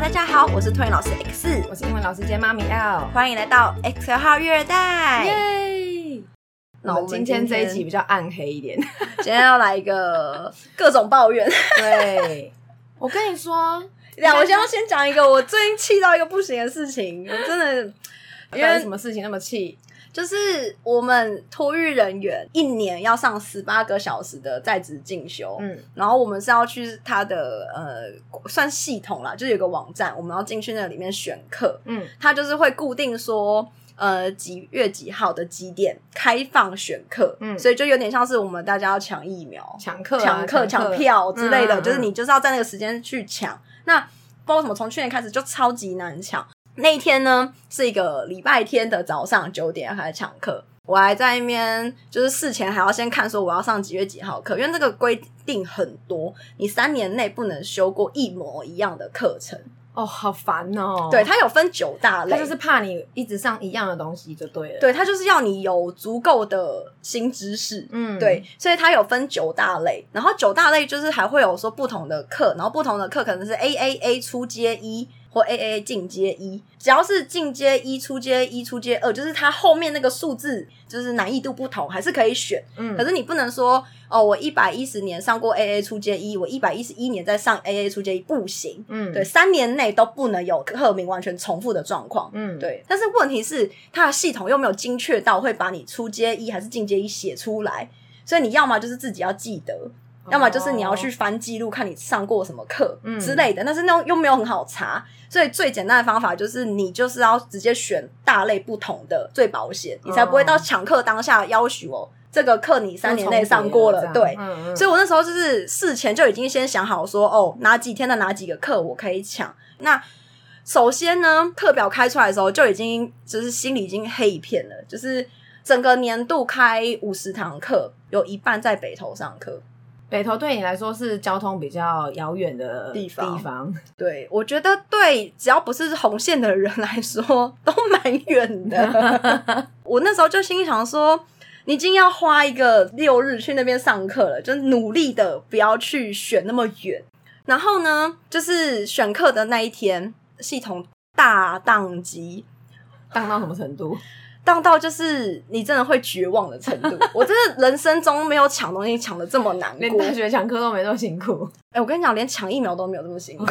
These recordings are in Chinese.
Hello，大家好，我是托尼老师 X，我是英文老师兼妈咪 L，欢迎来到 X 号育儿袋。耶！那我们今天这一集比较暗黑一点，今天要来一个各种抱怨。对，我跟你说，呀，我先要先讲一个我最近气到一个不行的事情，我真的 因为什么事情那么气？就是我们托育人员一年要上十八个小时的在职进修，嗯，然后我们是要去他的呃算系统啦，就是有个网站，我们要进去那里面选课，嗯，他就是会固定说呃几月几号的几点开放选课，嗯，所以就有点像是我们大家要抢疫苗、抢课、抢课、抢票之类的，就是你就是要在那个时间去抢。那不知道为什么从去年开始就超级难抢。那一天呢，是一个礼拜天的早上九点开始抢课，我还在那边，就是事前还要先看说我要上几月几号课，因为这个规定很多，你三年内不能修过一模一样的课程。哦，好烦哦！对，它有分九大类，它就是怕你一直上一样的东西就对了。对，它就是要你有足够的新知识。嗯，对，所以它有分九大类，然后九大类就是还会有说不同的课，然后不同的课可能是 A A A 初阶一。或 A A 进阶一，只要是进阶一、出阶一、出阶二，就是它后面那个数字就是难易度不同，还是可以选。嗯，可是你不能说哦，我一百一十年上过 A A 出阶一，我一百一十一年再上 A A 出阶一不行。嗯，对，三年内都不能有课名完全重复的状况。嗯，对。但是问题是，它的系统又没有精确到会把你出阶一还是进阶一写出来，所以你要么就是自己要记得。要么就是你要去翻记录，看你上过什么课之类的，但是那又没有很好查，所以最简单的方法就是你就是要直接选大类不同的最保险，你才不会到抢课当下要求哦，这个课你三年内上过了，对，所以我那时候就是事前就已经先想好说，哦，哪几天的哪几个课我可以抢。那首先呢，课表开出来的时候就已经就是心里已经黑一片了，就是整个年度开五十堂课，有一半在北投上课。北投对你来说是交通比较遥远的地方，地方。对我觉得对，只要不是红线的人来说，都蛮远的。我那时候就心想说，你已经要花一个六日去那边上课了，就努力的不要去选那么远。然后呢，就是选课的那一天，系统大宕机，宕到什么程度？当到就是你真的会绝望的程度，我真的人生中没有抢东西抢的这么难过，连大学抢课都没这么辛苦。哎，我跟你讲，连抢疫苗都没有这么辛苦，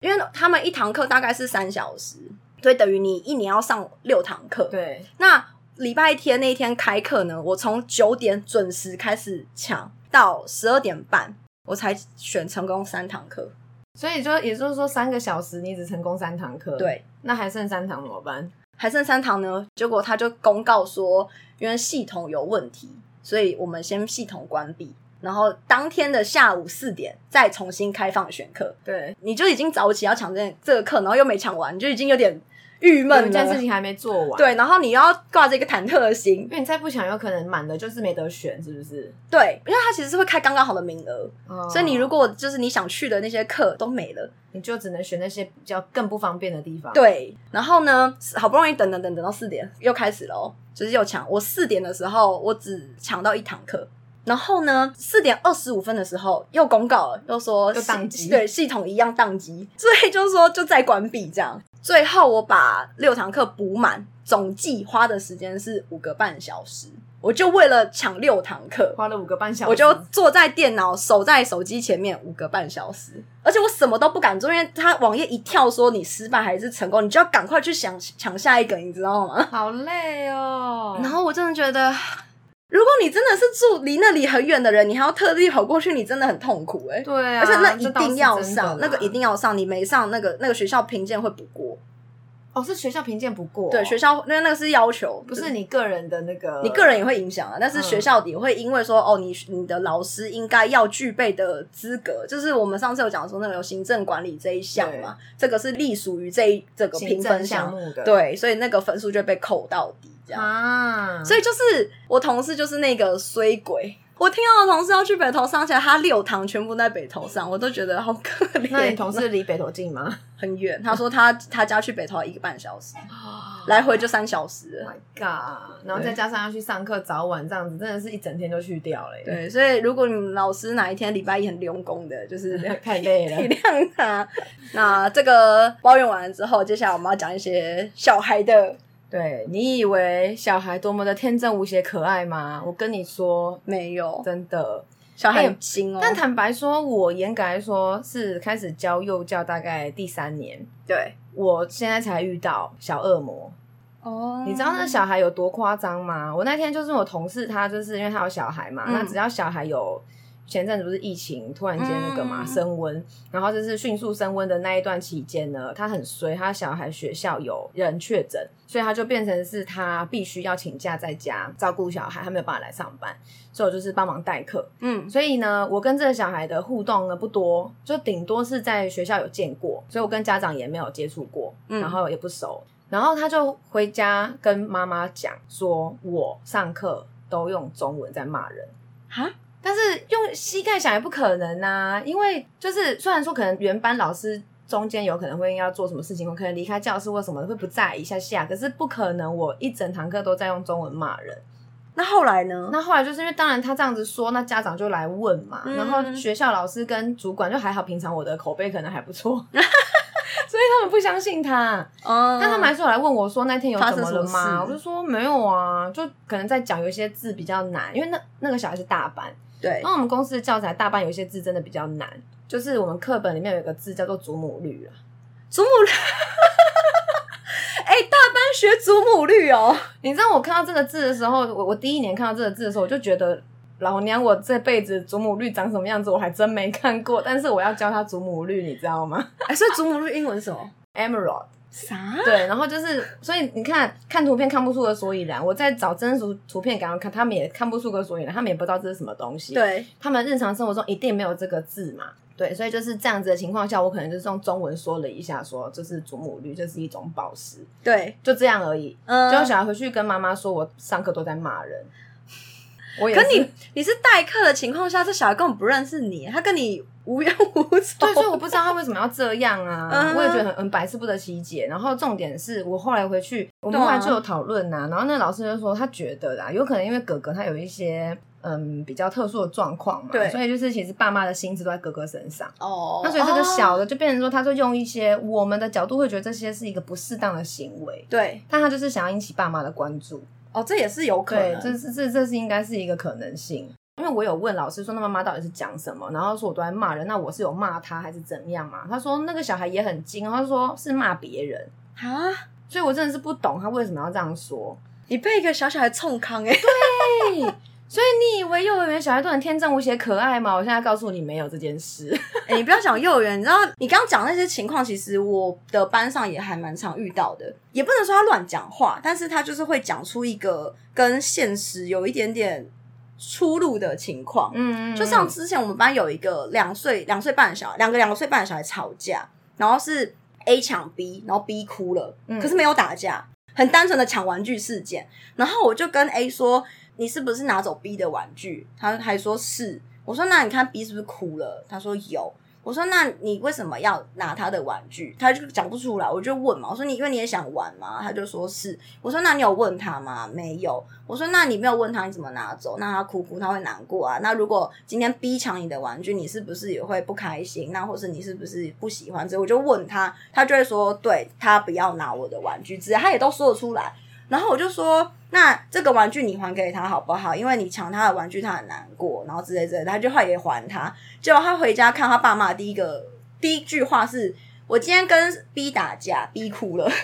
因为他们一堂课大概是三小时，所以等于你一年要上六堂课。对，那礼拜天那一天开课呢，我从九点准时开始抢到十二点半，我才选成功三堂课。所以就也就是说，三个小时你只成功三堂课，对，那还剩三堂怎么办？还剩三堂呢，结果他就公告说，因为系统有问题，所以我们先系统关闭，然后当天的下午四点再重新开放选课。对，你就已经早起要抢这这个课，然后又没抢完，你就已经有点郁闷，这件事情还没做完。对，然后你要挂着一个忐忑的心，因为你再不抢，有可能满的就是没得选，是不是？对，因为他其实是会开刚刚好的名额，所以你如果就是你想去的那些课都没了。你就只能选那些比较更不方便的地方。对，然后呢，好不容易等等等等到四点，又开始了，就是又抢。我四点的时候，我只抢到一堂课，然后呢，四点二十五分的时候又公告了，又说又宕机，对，系统一样宕机，所以就是说就再关闭这样。最后我把六堂课补满，总计花的时间是五个半小时。我就为了抢六堂课，花了五个半小时，我就坐在电脑，守在手机前面五个半小时，而且我什么都不敢做，因为他网页一跳说你失败还是成功，你就要赶快去想抢下一个，你知道吗？好累哦。然后我真的觉得，如果你真的是住离那里很远的人，你还要特地跑过去，你真的很痛苦哎。对啊，而且那一定要上，那个一定要上，你没上，那个那个学校评鉴会不过。哦，是学校评鉴不过，对学校，因为那个是要求，不是你个人的那个，你个人也会影响啊。但是学校也会因为说，哦，你你的老师应该要具备的资格，就是我们上次有讲说那个有行政管理这一项嘛，这个是隶属于这一这个评分项目的，对，所以那个分数就被扣到底这样啊。所以就是我同事就是那个衰鬼，我听到同事要去北投上学，他六堂全部在北投上，我都觉得好可怜。那你同事离北投近吗？很远。他说他他家去北投一个半小时，来回就三小时。My God！然后再加上要去上课，早晚这样子，真的是一整天就去掉了。对，所以如果你们老师哪一天礼拜一很用功的，就是 太累了，体谅他。那这个抱怨完了之后，接下来我们要讲一些小孩的。对你以为小孩多么的天真无邪可爱吗？我跟你说，没有，真的小孩很精哦。但坦白说，我严格来说是开始教幼教大概第三年，对我现在才遇到小恶魔哦。你知道那小孩有多夸张吗？我那天就是我同事，他就是因为他有小孩嘛，那只要小孩有。前阵子不是疫情突然间那个嘛升温，然后就是迅速升温的那一段期间呢，他很衰，他小孩学校有人确诊，所以他就变成是他必须要请假在家照顾小孩，他没有办法来上班，所以我就是帮忙代课。嗯，所以呢，我跟这个小孩的互动呢不多，就顶多是在学校有见过，所以我跟家长也没有接触过，然后也不熟。然后他就回家跟妈妈讲说，我上课都用中文在骂人，哈。但是用膝盖想也不可能呐，因为就是虽然说可能原班老师中间有可能会要做什么事情，我可能离开教室或什么会不在一下下，可是不可能我一整堂课都在用中文骂人。那后来呢？那后来就是因为当然他这样子说，那家长就来问嘛，然后学校老师跟主管就还好，平常我的口碑可能还不错，所以他们不相信他。哦，但他们还是有来问我说那天有怎么了吗？我就说没有啊，就可能在讲有一些字比较难，因为那那个小孩是大班。对，那我们公司的教材大半有一些字真的比较难，就是我们课本里面有一个字叫做祖母绿啊，祖母绿，哎，大班学祖母绿哦。你知道我看到这个字的时候，我我第一年看到这个字的时候，我就觉得老娘我这辈子祖母绿长什么样子我还真没看过，但是我要教他祖母绿，你知道吗？哎，所以祖母绿英文什么？Emerald。啥？对，然后就是，所以你看看图片看不出个所以然，我在找真实图图片给他们看，他们也看不出个所以然，他们也不知道这是什么东西。对，他们日常生活中一定没有这个字嘛？对，所以就是这样子的情况下，我可能就是用中文说了一下，说这是祖母绿，这是一种宝石。对，就这样而已。嗯，就小孩回去跟妈妈说，我上课都在骂人。我可你你是代课的情况下，这小孩根本不认识你，他跟你无冤无仇。对，所以我不知道他为什么要这样啊！我也觉得很很百思不得其解。然后重点是我后来回去，我们后来就有讨论呐。然后那老师就说，他觉得啦，有可能因为哥哥他有一些嗯比较特殊的状况嘛，对，所以就是其实爸妈的心思都在哥哥身上。哦，那所以这个小的就变成说，他就用一些我们的角度会觉得这些是一个不适当的行为，对，但他就是想要引起爸妈的关注。哦，这也是有可能，这是这这是应该是一个可能性，因为我有问老师说，那妈妈到底是讲什么，然后说我都在骂人，那我是有骂他还是怎样嘛？他说那个小孩也很精，他说是骂别人啊，所以我真的是不懂他为什么要这样说，你被一个小小孩冲康哎，对。所以你以为幼儿园小孩都很天真无邪可爱吗？我现在告诉你，没有这件事。哎，你不要讲幼儿园，你知道你刚刚讲那些情况，其实我的班上也还蛮常遇到的。也不能说他乱讲话，但是他就是会讲出一个跟现实有一点点出路的情况。嗯，就像之前我们班有一个两岁两岁半的小孩，两个两岁半的小孩吵架，然后是 A 抢 B，然后 B 哭了，可是没有打架，很单纯的抢玩具事件。然后我就跟 A 说。你是不是拿走 B 的玩具？他还说是。我说那你看 B 是不是哭了？他说有。我说那你为什么要拿他的玩具？他就讲不出来。我就问嘛，我说你因为你也想玩嘛？他就说是。我说那你有问他吗？没有。我说那你没有问他，你怎么拿走？那他哭哭，他会难过啊。那如果今天逼抢你的玩具，你是不是也会不开心？那或是你是不是不喜欢？之后我就问他，他就会说，对他不要拿我的玩具，只他也都说得出来。然后我就说，那这个玩具你还给他好不好？因为你抢他的玩具，他很难过，然后之类之类，他就话也还他。结果他回家看他爸妈，第一个第一句话是：“我今天跟 B 打架，B 哭了。”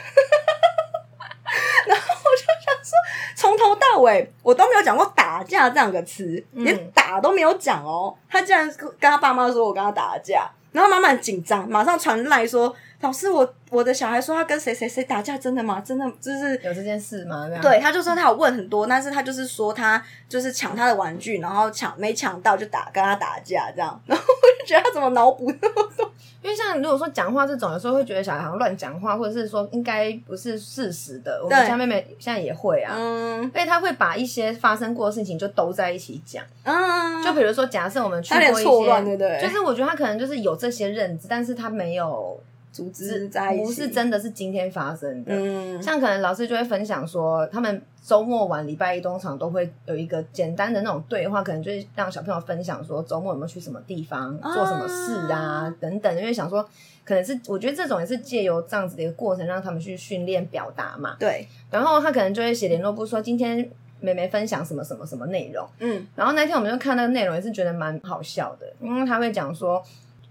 然后我就想说，从头到尾我都没有讲过打架这样个词，连打都没有讲哦。他竟然跟他爸妈说我跟他打架，然后妈妈很紧张，马上传来说。老师，我我的小孩说他跟谁谁谁打架，真的吗？真的就是有这件事吗？对，他就说他有问很多，但是他就是说他就是抢他的玩具，然后抢没抢到就打跟他打架这样，然后我就觉得他怎么脑补那么多？因为像如果说讲话这种，有时候会觉得小孩好像乱讲话，或者是说应该不是事实的。我们家妹妹现在也会啊，嗯，所以他会把一些发生过的事情就都在一起讲，嗯，就比如说假设我们去过一些，对对？就是我觉得他可能就是有这些认知，但是他没有。组织在一起，不是真的是今天发生的。嗯，像可能老师就会分享说，他们周末晚礼拜一通常都会有一个简单的那种对话，可能就是让小朋友分享说周末有没有去什么地方做什么事啊等等。因为想说，可能是我觉得这种也是借由这样子的一个过程，让他们去训练表达嘛。对。然后他可能就会写联络簿说，今天妹妹分享什么什么什么内容。嗯。然后那天我们就看那个内容，也是觉得蛮好笑的，因为他会讲说。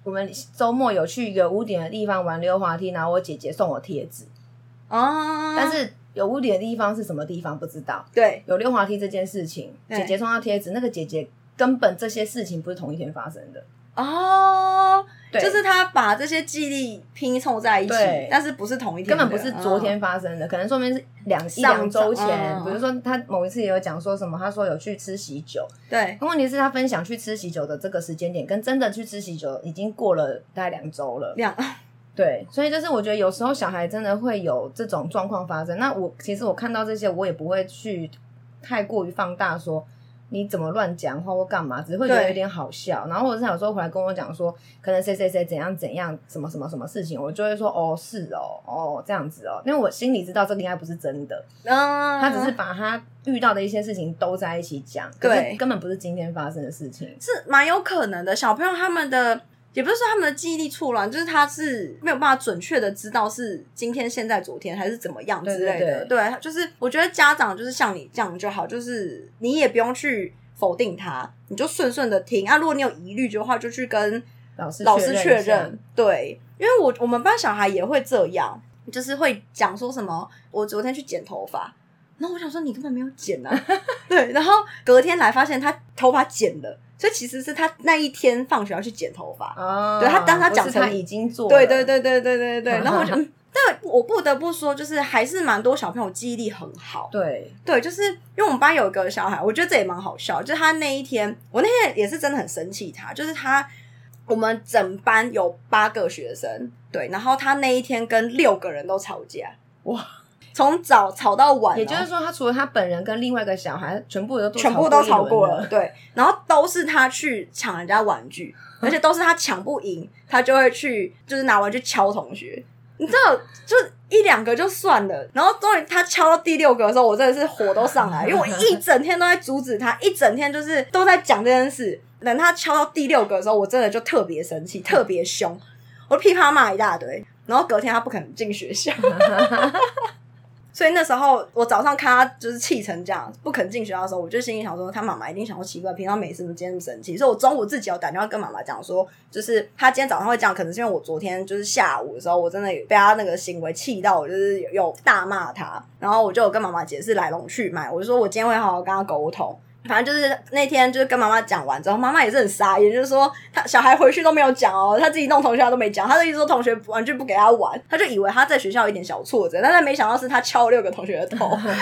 我们周末有去一个屋顶的地方玩溜滑梯，然后我姐姐送我贴纸哦。但是有屋顶的地方是什么地方不知道？对，有溜滑梯这件事情，姐姐送她贴纸，那个姐姐根本这些事情不是同一天发生的哦。就是他把这些记忆力拼凑在一起，但是不是同一天，根本不是昨天发生的，可能说明是两一两周前。比如说他某一次也有讲说什么，他说有去吃喜酒，对。问题是，他分享去吃喜酒的这个时间点，跟真的去吃喜酒已经过了大概两周了。两 对，所以就是我觉得有时候小孩真的会有这种状况发生。那我其实我看到这些，我也不会去太过于放大说。你怎么乱讲话或干嘛，只会觉得有点好笑。然后或者是有时候回来跟我讲说，可能谁谁谁怎样怎样，什么什么什么事情，我就会说哦是哦哦这样子哦，因为我心里知道这个应该不是真的。嗯，他只是把他遇到的一些事情都在一起讲，对，根本不是今天发生的事情，是蛮有可能的。小朋友他们的。也不是说他们的记忆力错乱，就是他是没有办法准确的知道是今天、现在、昨天还是怎么样之类的。对，就是我觉得家长就是像你这样就好，就是你也不用去否定他，你就顺顺的听啊。如果你有疑虑的话，就去跟老师老师确认。对，因为我我们班小孩也会这样，就是会讲说什么，我昨天去剪头发，然后我想说你根本没有剪啊。对，然后隔天来发现他头发剪了。所以其实是他那一天放学要去剪头发，对他当他讲成已经做，对对对对对对对。然后我 就，但我不得不说，就是还是蛮多小朋友记忆力很好。对对，就是因为我们班有一个小孩，我觉得这也蛮好笑。就是他那一天，我那天也是真的很生气他，就是他我们整班有八个学生，对，然后他那一天跟六个人都吵架，哇。从早吵到晚，也就是说，他除了他本人跟另外一个小孩，全部都全部都吵过了。对，然后都是他去抢人家玩具，而且都是他抢不赢，他就会去就是拿玩具敲同学。你知道，就一两个就算了，然后终于他敲到第六个的时候，我真的是火都上来，因为我一整天都在阻止他，一整天就是都在讲这件事。等他敲到第六个的时候，我真的就特别生气，特别凶，我噼啪骂一大堆。然后隔天他不肯进学校。所以那时候我早上看他就是气成这样，不肯进学校的时候，我就心里想说，他妈妈一定想说奇怪，平常没事，怎么今天这么生气？所以我中午自己有打电话跟妈妈讲说，就是他今天早上会这样，可能是因为我昨天就是下午的时候，我真的被他那个行为气到，我就是有大骂他，然后我就有跟妈妈解释来龙去脉，我就说我今天会好好跟他沟通。反正就是那天，就是跟妈妈讲完之后，妈妈也是很傻眼，就是说他小孩回去都没有讲哦，他自己弄同学都没讲，他就一直说同学玩具不给他玩，他就以为他在学校有一点小挫折，但他没想到是他敲六个同学的头，所以他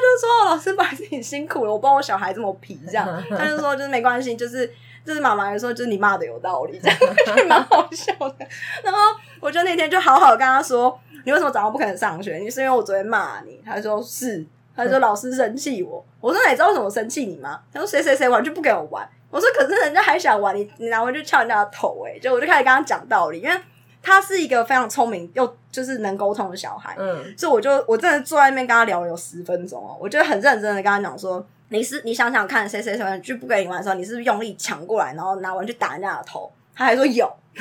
就说老师，不好意思，你辛苦了，我帮我小孩这么皮，这样 他就说就是没关系，就是就是妈妈说就是你骂的有道理，这样 就蛮好笑的。然后我就那天就好好跟他说，你为什么早上不可能上学？你是因为我昨天骂你？他说是。他说：“老师生气我。”我说：“你知道为什么生气你吗？”他说：“谁谁谁玩具不给我玩。”我说：“可是人家还想玩，你你拿回去敲人家的头。”哎，就我就开始跟他讲道理，因为他是一个非常聪明又就是能沟通的小孩。嗯，所以我就我真的坐在那边跟他聊了有十分钟哦，我就很认真的跟他讲说：“你是你想想看，谁谁谁玩具不给你玩的时候，你是不是用力抢过来，然后拿玩具打人家的头？”他还说有。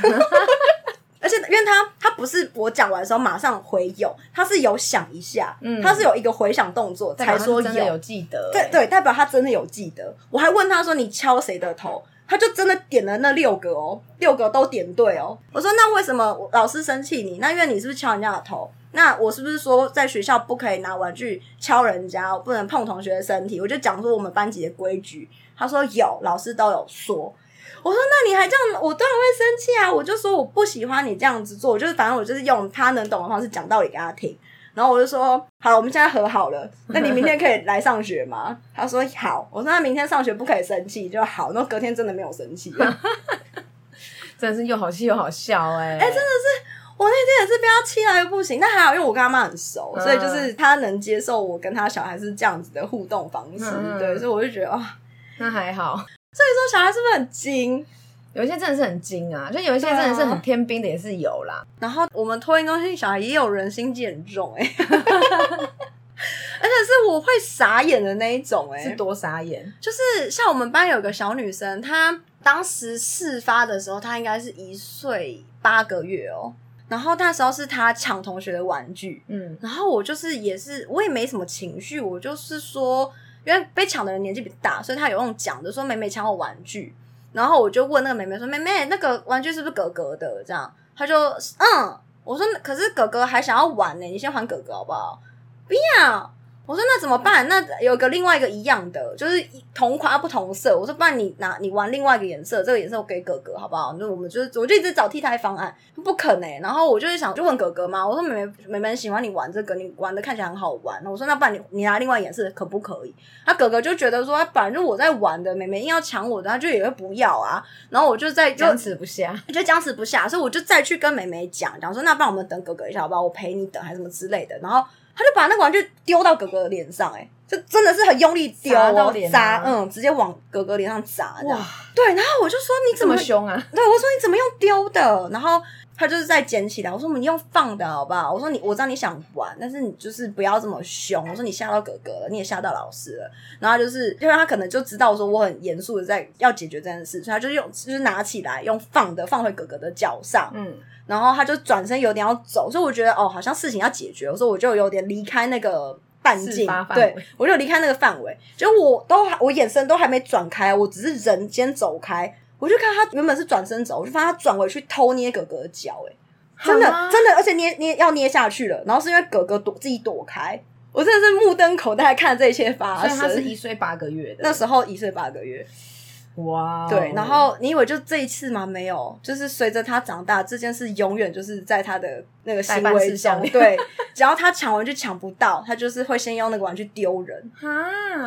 而且，因为他他不是我讲完的时候马上回有，他是有想一下，他是有一个回想动作才说有有记得，对对，代表他真的有记得。我还问他说你敲谁的头，他就真的点了那六个哦，六个都点对哦。我说那为什么老师生气你？那因为你是不是敲人家的头？那我是不是说在学校不可以拿玩具敲人家，不能碰同学的身体？我就讲说我们班级的规矩。他说有，老师都有说。我说那你还这样，我当然会生气啊！我就说我不喜欢你这样子做，就是反正我就是用他能懂的方式讲道理给他听。然后我就说好，我们现在和好了，那你明天可以来上学吗？他说好。我说那明天上学不可以生气就好。然后隔天真的没有生气，真的是又好气又好笑哎！哎，真的是我那天也是被他气到又不行。但还好，因为我跟他妈很熟，所以就是他能接受我跟他小孩是这样子的互动方式。对，所以我就觉得啊，那还好。所以说小孩是不是很精？有一些真的是很精啊，就有一些真的是很天兵的也是有啦。然后我们托婴中心小孩也有人心机很重哎，而且是我会傻眼的那一种哎，是多傻眼。就是像我们班有个小女生，她当时事发的时候，她应该是一岁八个月哦。然后那时候是她抢同学的玩具，嗯，然后我就是也是我也没什么情绪，我就是说，因为被抢的人年纪比较大，所以他有用讲的说妹妹抢我玩具。然后我就问那个妹妹说：“妹妹，那个玩具是不是哥哥的？”这样，他就嗯，我说：“可是哥哥还想要玩呢，你先还哥哥好不好？”不要。我说那怎么办？那有个另外一个一样的，就是同款不同色。我说不然你拿你玩另外一个颜色，这个颜色我给哥哥好不好？那我们就是我就一直找替代方案，不肯哎。然后我就是想就问哥哥嘛，我说妹妹妹妹喜欢你玩这个，你玩的看起来很好玩。我说那不然你你拿另外颜色可不可以？他哥哥就觉得说，反正就我在玩的，妹妹硬要抢我的，他就也会不要啊。然后我就在僵持不下，就僵持不下，所以我就再去跟妹妹讲讲说，那不然我们等哥哥一下好不好？我陪你等还是什么之类的。然后他就把那个玩具丢到哥哥的脸上，哎。就真的是很用力丢哦，砸，嗯，直接往哥哥脸上砸，哇，对，然后我就说你怎么凶啊？对，我说你怎么用丢的？然后他就是在捡起来，我说你用放的好不好？我说你，我知道你想玩，但是你就是不要这么凶。我说你吓到哥哥了，你也吓到老师了。然后就是，因为他可能就知道说我很严肃的在要解决这件事，所以他就用就是拿起来用放的放回哥哥的脚上，嗯，然后他就转身有点要走，所以我觉得哦，好像事情要解决，我说我就有点离开那个。半径，对我就离开那个范围，就我都我眼神都还没转开，我只是人先走开，我就看他原本是转身走，我就发现他转回去偷捏哥哥的脚，哎，真的真的，而且捏捏要捏下去了，然后是因为哥哥躲自己躲开，我真的是目瞪口呆看这一切发生。他是一岁八个月的，那时候一岁八个月。哇，对，然后你以为就这一次吗？没有，就是随着他长大，这件事永远就是在他的那个行为中。对，只要他抢完就抢不到，他就是会先用那个玩具丢人，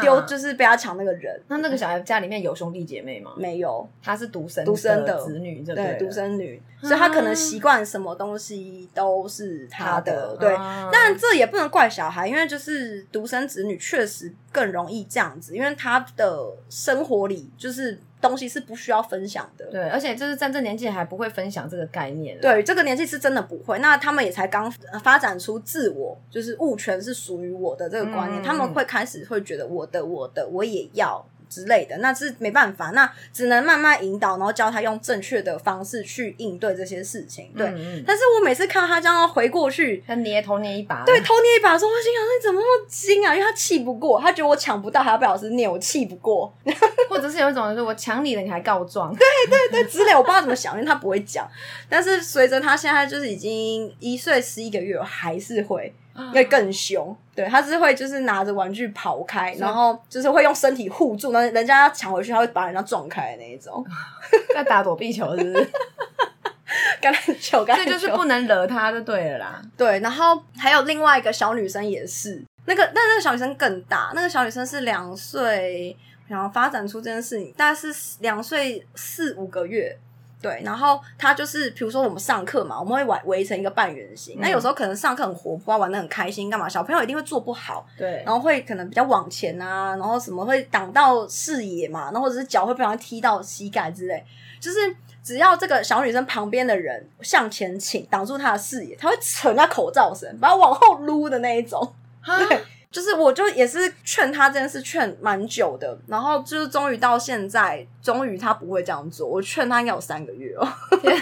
丢就是被他抢那个人。那那个小孩家里面有兄弟姐妹吗？没有，他是独生独生的子女，对，独生女，所以他可能习惯什么东西都是他的。对，但这也不能怪小孩，因为就是独生子女确实更容易这样子，因为他的生活里就是。东西是不需要分享的，对，而且就是在这年纪还不会分享这个概念，对，这个年纪是真的不会。那他们也才刚发展出自我，就是物权是属于我的这个观念，他们会开始会觉得我的我的我也要。之类的，那是没办法，那只能慢慢引导，然后教他用正确的方式去应对这些事情。对，但是我每次看到他这样回过去，他捏头捏一把，对，头捏一把的时候，我心想你怎么那么精啊？因为他气不过，他觉得我抢不到，还要被老师捏，我气不过，或者是有一种就是我抢你了，你还告状，对对对，之类，我不知道怎么想，因为他不会讲。但是随着他现在就是已经一岁十一个月，我还是会。会更凶，对，他是会就是拿着玩具跑开，然后就是会用身体护住，那人家要抢回去，他会把人家撞开的那一种。在打躲避球是不是？橄榄球，这就是不能惹他就对了啦。对，然后还有另外一个小女生也是，那个但那个小女生更大，那个小女生是两岁，然后发展出这件事情，大概是两岁四五个月。对，然后他就是，比如说我们上课嘛，我们会围围成一个半圆形。那有时候可能上课很活泼，玩的很开心，干嘛？小朋友一定会做不好，对，然后会可能比较往前啊，然后什么会挡到视野嘛，然后或者是脚会不小心踢到膝盖之类。就是只要这个小女生旁边的人向前倾，挡住她的视野，她会扯那口罩绳，把她往后撸的那一种。对。就是，我就也是劝他这件事劝蛮久的，然后就是终于到现在，终于他不会这样做。我劝他应该有三个月哦，因为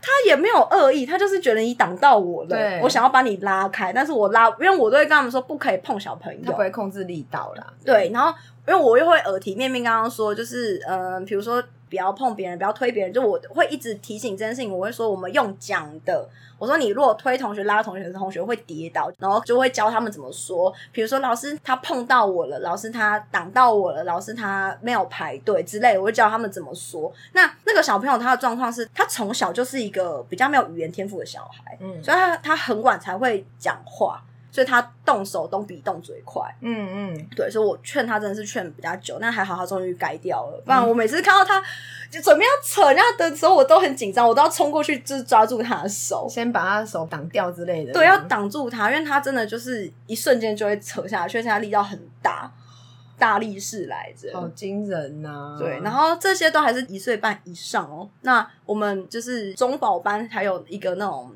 他也没有恶意，他就是觉得你挡到我了，我想要把你拉开，但是我拉，因为我都会跟他们说不可以碰小朋友，他不会控制力道啦。对，然后因为我又会耳提面命刚刚说，就是嗯，比如说不要碰别人，不要推别人。就我会一直提醒这件事情，我会说我们用讲的。我说你如果推同学拉同学，同学会跌倒，然后就会教他们怎么说。比如说老师他碰到我了，老师他挡到我了，老师他没有排队之类，我会教他们怎么说。那那个小朋友他的状况是他从小就是一个比较没有语言天赋的小孩，嗯，所以他他很晚才会讲话。所以他动手动笔动嘴快，嗯嗯，对，所以我劝他真的是劝比较久，那还好他终于改掉了。不然我每次看到他就准备要扯人家的时候，我都很紧张，我都要冲过去就是抓住他的手，先把他的手挡掉之类的。对，要挡住他，因为他真的就是一瞬间就会扯下去，而且他力道很大，大力士来着，好惊人呐！对，然后这些都还是一岁半以上哦。那我们就是中保班还有一个那种。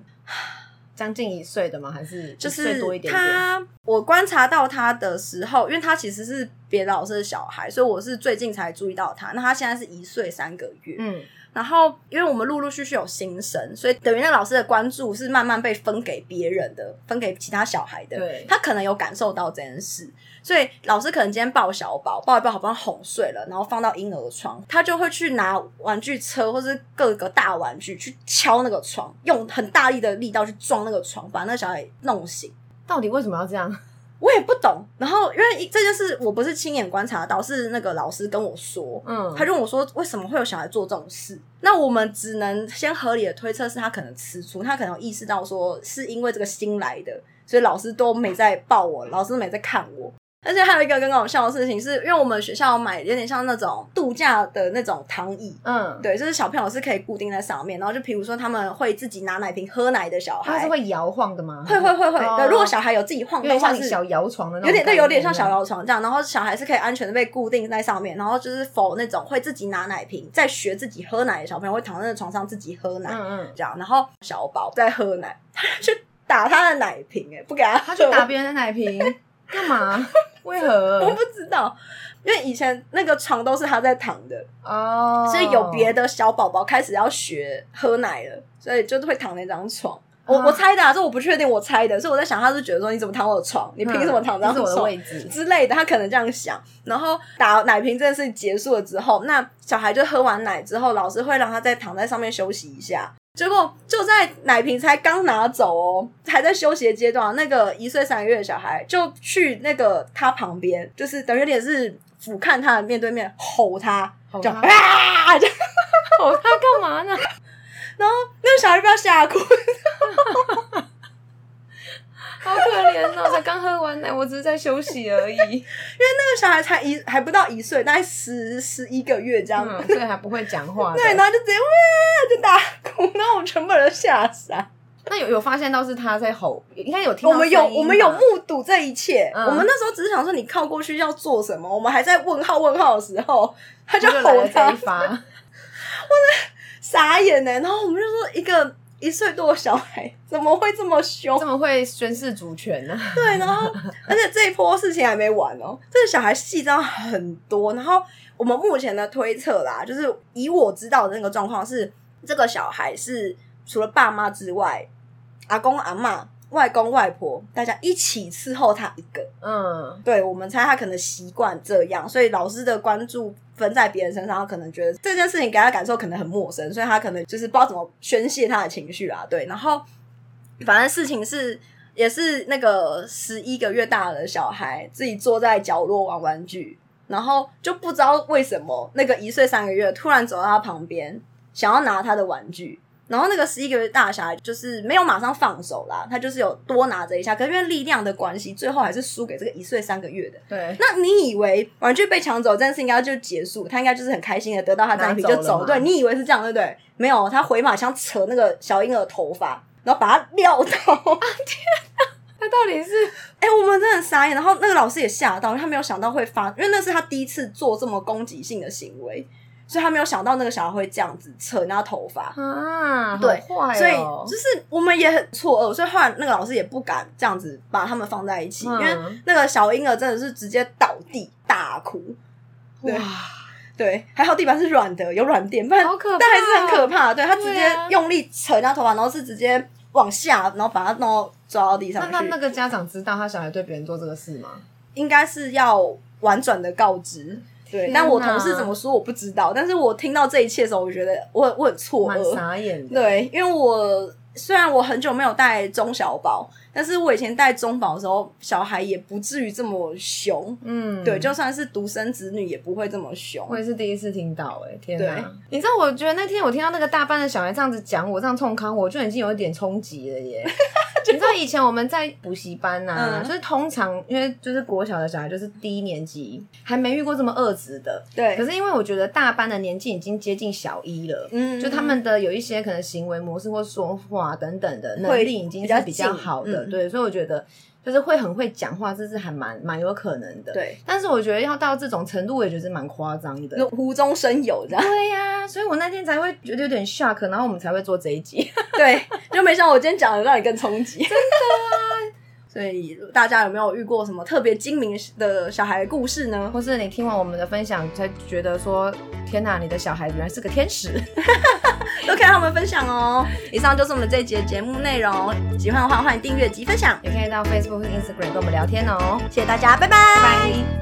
将近一岁的吗？还是就是多一点？他我观察到他的时候，因为他其实是别的老师的小孩，所以我是最近才注意到他。那他现在是一岁三个月，嗯。然后，因为我们陆陆续续有新生，所以等于那老师的关注是慢慢被分给别人的，分给其他小孩的。对，他可能有感受到这件事，所以老师可能今天抱小宝，抱一抱，好不容易哄睡了，然后放到婴儿床，他就会去拿玩具车或是各个大玩具去敲那个床，用很大力的力道去撞那个床，把那个小孩弄醒。到底为什么要这样？我也不懂，然后因为这件事我不是亲眼观察到，是那个老师跟我说，嗯，他就问我说为什么会有小孩做这种事？那我们只能先合理的推测是他可能吃醋，他可能意识到说是因为这个新来的，所以老师都没在抱我，老师都没在看我。而且还有一个更搞笑的事情，是因为我们学校买有点像那种度假的那种躺椅，嗯，对，就是小朋友是可以固定在上面，然后就比如说他们会自己拿奶瓶喝奶的小孩，它是会摇晃的吗？会会会会，对，如果小孩有自己晃动，像小摇床的，有点对，有点像小摇床这样，然后小孩是可以安全的被固定在上面，然后就是否那种会自己拿奶瓶在学自己喝奶的小朋友会躺在那床上自己喝奶，嗯嗯，这样，然后小宝在喝奶，他去打他的奶瓶，哎，不给他，他去打别人的奶瓶。干嘛？为何？我不知道，因为以前那个床都是他在躺的哦，所以有别的小宝宝开始要学喝奶了，所以就会躺那张床。我我猜的，啊这我不确定，我猜的，所以我在想，他是觉得说你怎么躺我的床？你凭什么躺在我的位置 之类的？他可能这样想。然后打奶瓶这件事结束了之后，那小孩就喝完奶之后，老师会让他再躺在上面休息一下。结果就在奶瓶才刚拿走哦，还在休息的阶段，那个一岁三个月的小孩就去那个他旁边，就是等于有点是俯瞰他的面对面吼他，叫啊，吼他干嘛呢？然后那个小孩不要吓哭。好可怜哦！才刚喝完奶，我只是在休息而已。因为那个小孩才一还不到一岁，大概十十一个月这样，所以还不会讲话。对，然后就直接哇就大哭，然后我们全部人吓傻。那有有发现到是他在吼？应该有听。我们有我们有目睹这一切。我们那时候只是想说你靠过去要做什么，我们还在问号问号的时候，他就吼他。我 傻眼呢，然后我们就说一个。一岁多的小孩怎么会这么凶？这么会宣示主权呢？对，然后 而且这一波事情还没完哦，这个小孩细章很多。然后我们目前的推测啦，就是以我知道的那个状况是，这个小孩是除了爸妈之外，阿公阿妈。外公外婆大家一起伺候他一个，嗯，对，我们猜他可能习惯这样，所以老师的关注分在别人身上，他可能觉得这件事情给他感受可能很陌生，所以他可能就是不知道怎么宣泄他的情绪啊。对，然后反正事情是也是那个十一个月大的小孩自己坐在角落玩玩具，然后就不知道为什么那个一岁三个月突然走到他旁边，想要拿他的玩具。然后那个十一个月大的小孩就是没有马上放手啦，他就是有多拿着一下，可是因为力量的关系，最后还是输给这个一岁三个月的。对，那你以为玩具被抢走这件事应该就结束，他应该就是很开心的得到他奖品就走？对，你以为是这样对不对？没有，他回马枪扯那个小婴儿头发，然后把他撂倒。天 啊，他到底是？哎，我们真的很傻眼。然后那个老师也吓到，他没有想到会发，因为那是他第一次做这么攻击性的行为。所以他没有想到那个小孩会这样子扯人家头发啊，对，所以就是我们也很错愕，所以后来那个老师也不敢这样子把他们放在一起，因为那个小婴儿真的是直接倒地大哭，对对，还好地板是软的，有软垫，不然但还是很可怕。对他直接用力扯人家头发，然后是直接往下，然后把他弄抓到地上。那那个家长知道他小孩对别人做这个事吗？应该是要婉转的告知。对，但我同事怎么说我不知道，但是我听到这一切的时候，我觉得我我很错愕，傻眼。对，因为我虽然我很久没有带中小宝。但是我以前带中宝的时候，小孩也不至于这么凶，嗯，对，就算是独生子女也不会这么凶。我也是第一次听到，哎，天哪！你知道，我觉得那天我听到那个大班的小孩这样子讲我这样冲康，我就已经有一点冲击了耶。你知道以前我们在补习班呐，就是通常因为就是国小的小孩就是低年级，还没遇过这么二职的，对。可是因为我觉得大班的年纪已经接近小一了，嗯，就他们的有一些可能行为模式或说话等等的能力已经是比较好的。对，所以我觉得就是会很会讲话，这是还蛮蛮有可能的。对，但是我觉得要到这种程度，我也觉得是蛮夸张的，无中生有这样。对呀，所以我那天才会觉得有点 shock，然后我们才会做这一集。对，就没想到我今天讲的让你更冲击。真的啊！所以大家有没有遇过什么特别精明的小孩故事呢？或是你听完我们的分享才觉得说，天哪，你的小孩原来是个天使，都可以和我们分享哦。以上就是我们这一节节目内容，喜欢的话欢迎订阅及分享，也可以到 Facebook、Instagram 跟我们聊天哦。谢谢大家，拜拜。